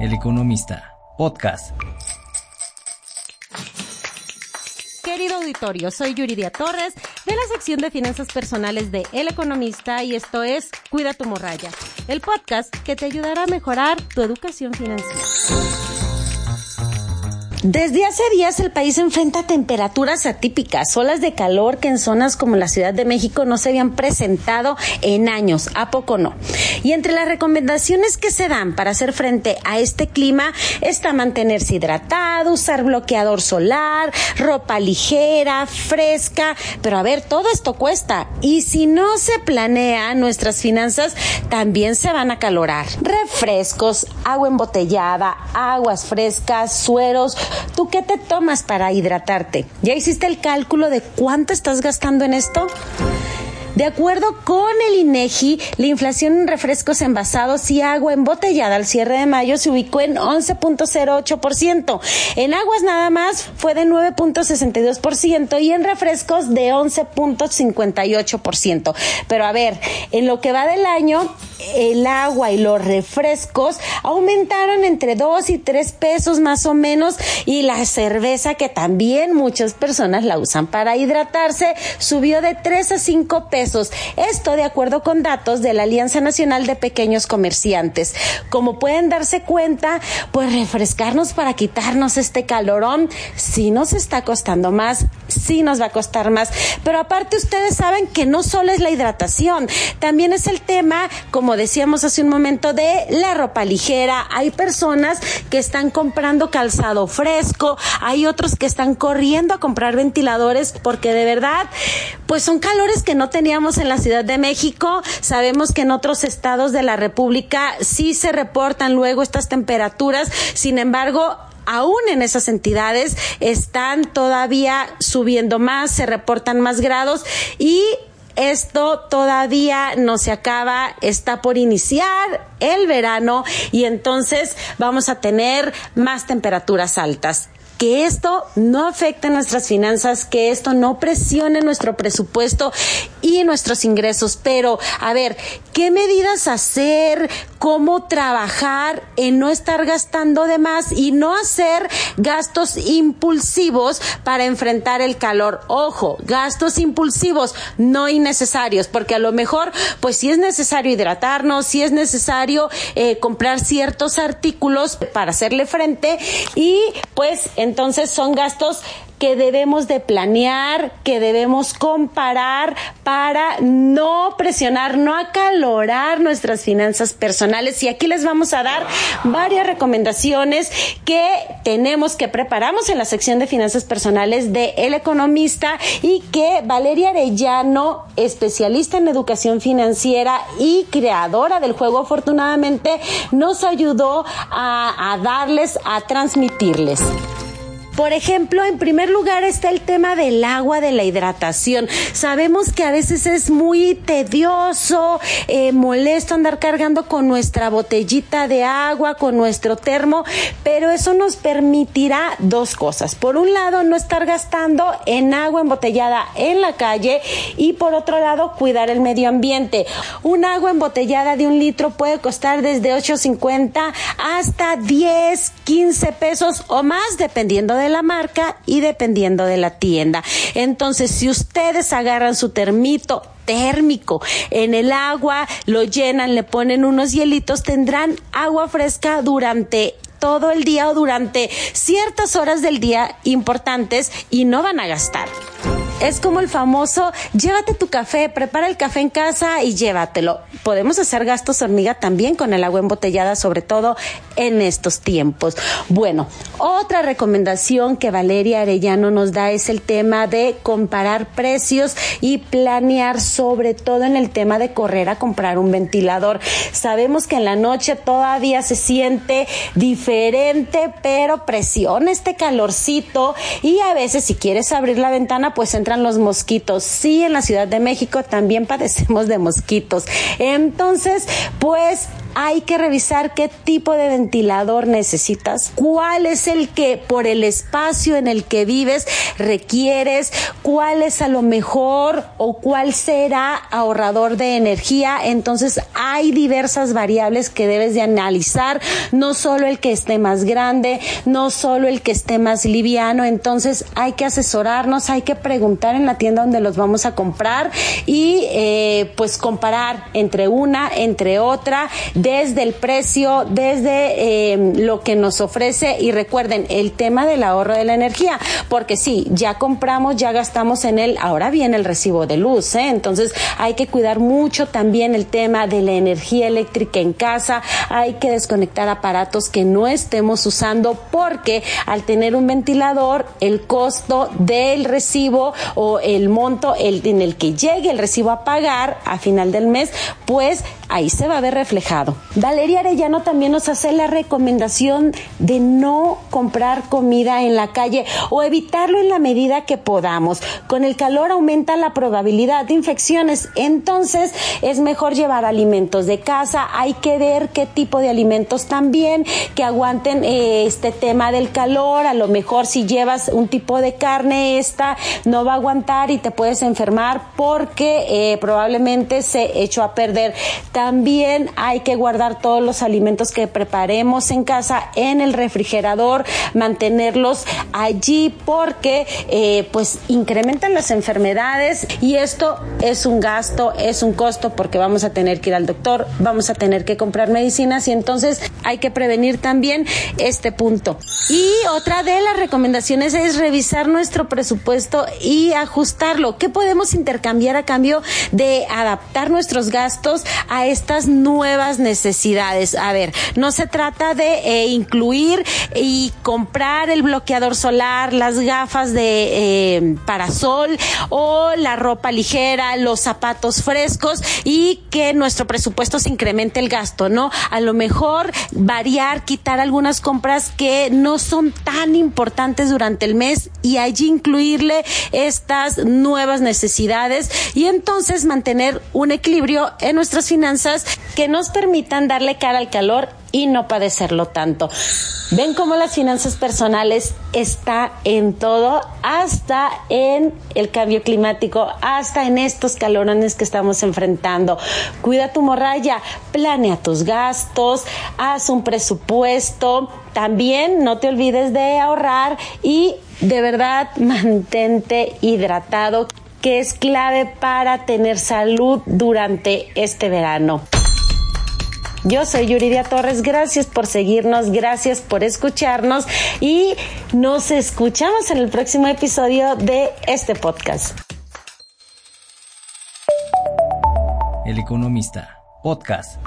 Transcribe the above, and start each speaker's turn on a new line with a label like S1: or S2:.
S1: El Economista, podcast.
S2: Querido auditorio, soy Yuridia Torres de la sección de finanzas personales de El Economista y esto es Cuida tu morralla, el podcast que te ayudará a mejorar tu educación financiera. Desde hace días el país enfrenta temperaturas atípicas, olas de calor que en zonas como la Ciudad de México no se habían presentado en años, a poco no. Y entre las recomendaciones que se dan para hacer frente a este clima está mantenerse hidratado, usar bloqueador solar, ropa ligera, fresca, pero a ver, todo esto cuesta y si no se planea, nuestras finanzas también se van a calorar. Refrescos, agua embotellada, aguas frescas, sueros, ¿Tú qué te tomas para hidratarte? ¿Ya hiciste el cálculo de cuánto estás gastando en esto? De acuerdo con el INEGI, la inflación en refrescos envasados y agua embotellada al cierre de mayo se ubicó en 11.08%. En aguas nada más fue de 9.62% y en refrescos de 11.58%. Pero a ver, en lo que va del año, el agua y los refrescos aumentaron entre 2 y 3 pesos más o menos y la cerveza que también muchas personas la usan para hidratarse subió de 3 a 5 pesos esto de acuerdo con datos de la Alianza Nacional de Pequeños Comerciantes. Como pueden darse cuenta, pues refrescarnos para quitarnos este calorón sí nos está costando más, sí nos va a costar más. Pero aparte ustedes saben que no solo es la hidratación, también es el tema, como decíamos hace un momento, de la ropa ligera. Hay personas que están comprando calzado fresco, hay otros que están corriendo a comprar ventiladores porque de verdad, pues son calores que no tenían en la Ciudad de México. Sabemos que en otros estados de la República sí se reportan luego estas temperaturas. Sin embargo, aún en esas entidades están todavía subiendo más, se reportan más grados y esto todavía no se acaba, está por iniciar el verano y entonces vamos a tener más temperaturas altas. Que esto no afecte nuestras finanzas, que esto no presione nuestro presupuesto y nuestros ingresos. Pero, a ver, ¿qué medidas hacer? ¿Cómo trabajar en no estar gastando de más y no hacer gastos impulsivos para enfrentar el calor? Ojo, gastos impulsivos, no innecesarios, porque a lo mejor, pues si es necesario hidratarnos, si es necesario eh, comprar ciertos artículos para hacerle frente y pues entonces son gastos que debemos de planear, que debemos comparar para no presionar, no acalorar nuestras finanzas personales. Y aquí les vamos a dar varias recomendaciones que tenemos que preparamos en la sección de finanzas personales de El Economista y que Valeria Arellano, especialista en educación financiera y creadora del juego, afortunadamente nos ayudó a, a darles, a transmitirles. Por ejemplo, en primer lugar está el tema del agua, de la hidratación. Sabemos que a veces es muy tedioso, eh, molesto andar cargando con nuestra botellita de agua, con nuestro termo, pero eso nos permitirá dos cosas. Por un lado, no estar gastando en agua embotellada en la calle y por otro lado, cuidar el medio ambiente. Un agua embotellada de un litro puede costar desde 8.50 hasta 10, 15 pesos o más, dependiendo de de la marca y dependiendo de la tienda. Entonces, si ustedes agarran su termito térmico en el agua, lo llenan, le ponen unos hielitos, tendrán agua fresca durante todo el día o durante ciertas horas del día importantes y no van a gastar. Es como el famoso, llévate tu café, prepara el café en casa y llévatelo. Podemos hacer gastos hormiga también con el agua embotellada, sobre todo en estos tiempos. Bueno, otra recomendación que Valeria Arellano nos da es el tema de comparar precios y planear, sobre todo en el tema de correr a comprar un ventilador. Sabemos que en la noche todavía se siente diferente, pero presiona este calorcito y a veces si quieres abrir la ventana, pues los mosquitos. Sí, en la Ciudad de México también padecemos de mosquitos. Entonces, pues hay que revisar qué tipo de ventilador necesitas, cuál es el que por el espacio en el que vives requieres, cuál es a lo mejor o cuál será ahorrador de energía. Entonces hay diversas variables que debes de analizar, no solo el que esté más grande, no solo el que esté más liviano. Entonces hay que asesorarnos, hay que preguntar en la tienda donde los vamos a comprar y eh, pues comparar entre una, entre otra, desde el precio, desde eh, lo que nos ofrece y recuerden el tema del ahorro de la energía, porque sí, ya compramos, ya gastamos en él, ahora viene el recibo de luz, ¿eh? entonces hay que cuidar mucho también el tema de la energía eléctrica en casa, hay que desconectar aparatos que no estemos usando porque al tener un ventilador el costo del recibo o el monto el, en el que llegue el recibo a pagar a final del mes, pues ahí se va a ver reflejado. Valeria Arellano también nos hace la recomendación de no comprar comida en la calle o evitarlo en la medida que podamos. Con el calor aumenta la probabilidad de infecciones, entonces es mejor llevar alimentos de casa. Hay que ver qué tipo de alimentos también que aguanten eh, este tema del calor. A lo mejor si llevas un tipo de carne esta no va a aguantar y te puedes enfermar porque eh, probablemente se echó a perder. También hay que guardar todos los alimentos que preparemos en casa en el refrigerador, mantenerlos allí porque eh, pues incrementan las enfermedades y esto es un gasto, es un costo porque vamos a tener que ir al doctor, vamos a tener que comprar medicinas y entonces hay que prevenir también este punto. Y otra de las recomendaciones es revisar nuestro presupuesto y ajustarlo. ¿Qué podemos intercambiar a cambio de adaptar nuestros gastos a estas nuevas necesidades? A ver, no se trata de eh, incluir y comprar el bloqueador solar, las gafas de eh, parasol o la ropa ligera, los zapatos frescos y que nuestro presupuesto se incremente el gasto, ¿no? A lo mejor variar, quitar algunas compras que no son tan importantes durante el mes y allí incluirle estas nuevas necesidades y entonces mantener un equilibrio en nuestras finanzas que nos permitan darle cara al calor y no padecerlo tanto. Ven cómo las finanzas personales está en todo, hasta en el cambio climático, hasta en estos calorones que estamos enfrentando. Cuida tu morralla, planea tus gastos, haz un presupuesto. También no te olvides de ahorrar y de verdad mantente hidratado, que es clave para tener salud durante este verano. Yo soy Yuridia Torres, gracias por seguirnos, gracias por escucharnos y nos escuchamos en el próximo episodio de este podcast.
S1: El Economista, podcast.